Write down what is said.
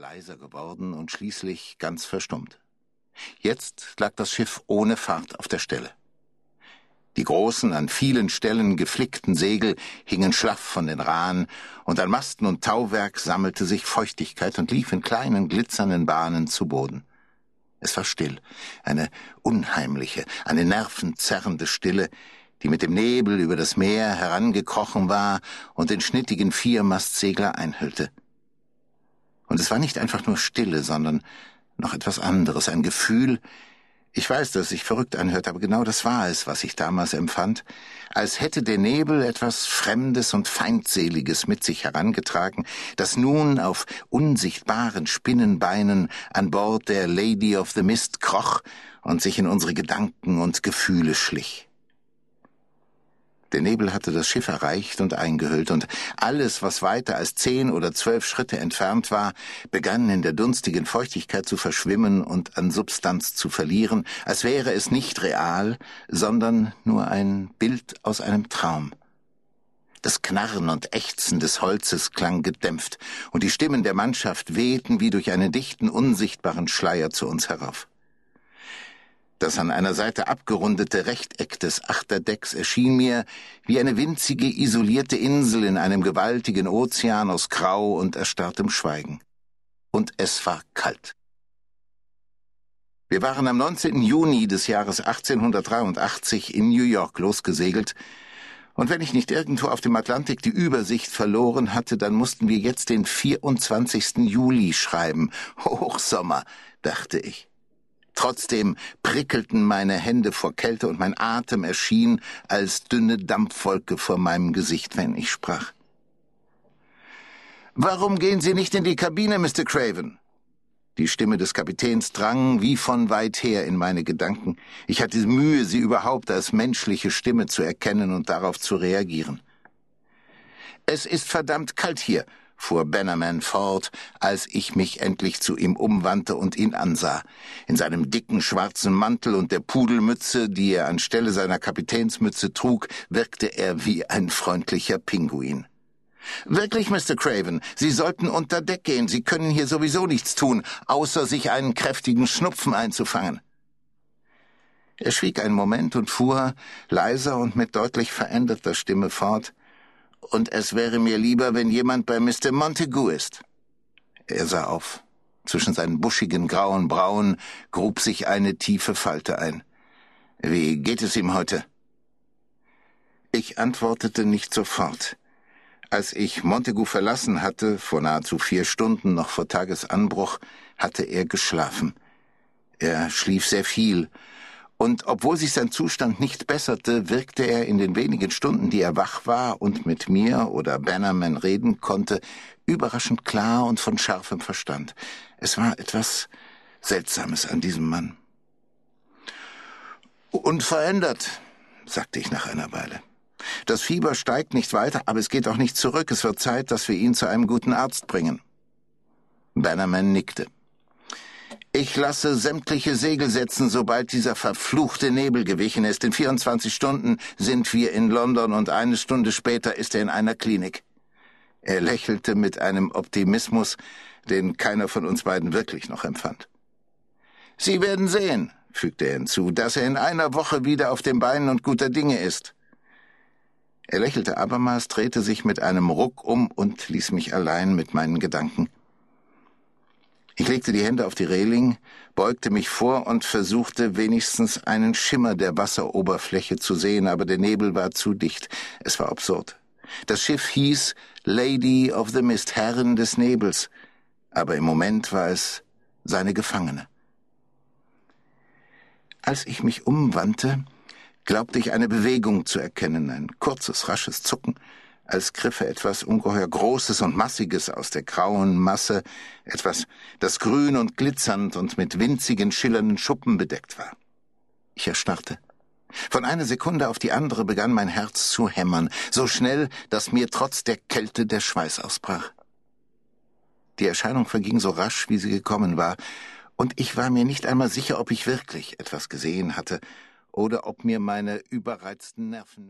war leiser geworden und schließlich ganz verstummt. Jetzt lag das Schiff ohne Fahrt auf der Stelle. Die großen, an vielen Stellen geflickten Segel hingen schlaff von den Rahen, und an Masten und Tauwerk sammelte sich Feuchtigkeit und lief in kleinen, glitzernden Bahnen zu Boden. Es war still, eine unheimliche, eine nervenzerrende Stille, die mit dem Nebel über das Meer herangekrochen war und den schnittigen Viermastsegler einhüllte. Und es war nicht einfach nur Stille, sondern noch etwas anderes, ein Gefühl, ich weiß, dass sich verrückt anhört, aber genau das war es, was ich damals empfand, als hätte der Nebel etwas Fremdes und Feindseliges mit sich herangetragen, das nun auf unsichtbaren Spinnenbeinen an Bord der Lady of the Mist kroch und sich in unsere Gedanken und Gefühle schlich. Der Nebel hatte das Schiff erreicht und eingehüllt, und alles, was weiter als zehn oder zwölf Schritte entfernt war, begann in der dunstigen Feuchtigkeit zu verschwimmen und an Substanz zu verlieren, als wäre es nicht real, sondern nur ein Bild aus einem Traum. Das Knarren und Ächzen des Holzes klang gedämpft, und die Stimmen der Mannschaft wehten wie durch einen dichten, unsichtbaren Schleier zu uns herauf. Das an einer Seite abgerundete Rechteck des Achterdecks erschien mir wie eine winzige, isolierte Insel in einem gewaltigen Ozean aus Grau und erstarrtem Schweigen. Und es war kalt. Wir waren am 19. Juni des Jahres 1883 in New York losgesegelt, und wenn ich nicht irgendwo auf dem Atlantik die Übersicht verloren hatte, dann mussten wir jetzt den 24. Juli schreiben. Hochsommer, dachte ich. Trotzdem prickelten meine Hände vor Kälte und mein Atem erschien als dünne Dampfwolke vor meinem Gesicht, wenn ich sprach. Warum gehen Sie nicht in die Kabine, Mr. Craven? Die Stimme des Kapitäns drang wie von weit her in meine Gedanken. Ich hatte Mühe, sie überhaupt als menschliche Stimme zu erkennen und darauf zu reagieren. Es ist verdammt kalt hier, fuhr Bannerman fort, als ich mich endlich zu ihm umwandte und ihn ansah. In seinem dicken schwarzen Mantel und der Pudelmütze, die er anstelle seiner Kapitänsmütze trug, wirkte er wie ein freundlicher Pinguin. Wirklich, Mr. Craven, Sie sollten unter Deck gehen. Sie können hier sowieso nichts tun, außer sich einen kräftigen Schnupfen einzufangen. Er schwieg einen Moment und fuhr, leiser und mit deutlich veränderter Stimme fort und es wäre mir lieber, wenn jemand bei Mr. Montagu ist. Er sah auf. Zwischen seinen buschigen grauen Brauen grub sich eine tiefe Falte ein. Wie geht es ihm heute? Ich antwortete nicht sofort. Als ich Montagu verlassen hatte, vor nahezu vier Stunden noch vor Tagesanbruch, hatte er geschlafen. Er schlief sehr viel, und obwohl sich sein Zustand nicht besserte, wirkte er in den wenigen Stunden, die er wach war und mit mir oder Bannerman reden konnte, überraschend klar und von scharfem Verstand. Es war etwas Seltsames an diesem Mann. Unverändert, sagte ich nach einer Weile. Das Fieber steigt nicht weiter, aber es geht auch nicht zurück. Es wird Zeit, dass wir ihn zu einem guten Arzt bringen. Bannerman nickte. Ich lasse sämtliche Segel setzen, sobald dieser verfluchte Nebel gewichen ist. In 24 Stunden sind wir in London und eine Stunde später ist er in einer Klinik. Er lächelte mit einem Optimismus, den keiner von uns beiden wirklich noch empfand. Sie werden sehen, fügte er hinzu, dass er in einer Woche wieder auf den Beinen und guter Dinge ist. Er lächelte abermals, drehte sich mit einem Ruck um und ließ mich allein mit meinen Gedanken. Ich legte die Hände auf die Reling, beugte mich vor und versuchte wenigstens einen Schimmer der Wasseroberfläche zu sehen, aber der Nebel war zu dicht. Es war absurd. Das Schiff hieß Lady of the Mist, Herrin des Nebels, aber im Moment war es seine Gefangene. Als ich mich umwandte, glaubte ich eine Bewegung zu erkennen, ein kurzes, rasches Zucken, als griffe etwas ungeheuer Großes und Massiges aus der grauen Masse, etwas, das grün und glitzernd und mit winzigen, schillernden Schuppen bedeckt war. Ich erstarrte. Von einer Sekunde auf die andere begann mein Herz zu hämmern, so schnell, dass mir trotz der Kälte der Schweiß ausbrach. Die Erscheinung verging so rasch, wie sie gekommen war, und ich war mir nicht einmal sicher, ob ich wirklich etwas gesehen hatte oder ob mir meine überreizten Nerven nur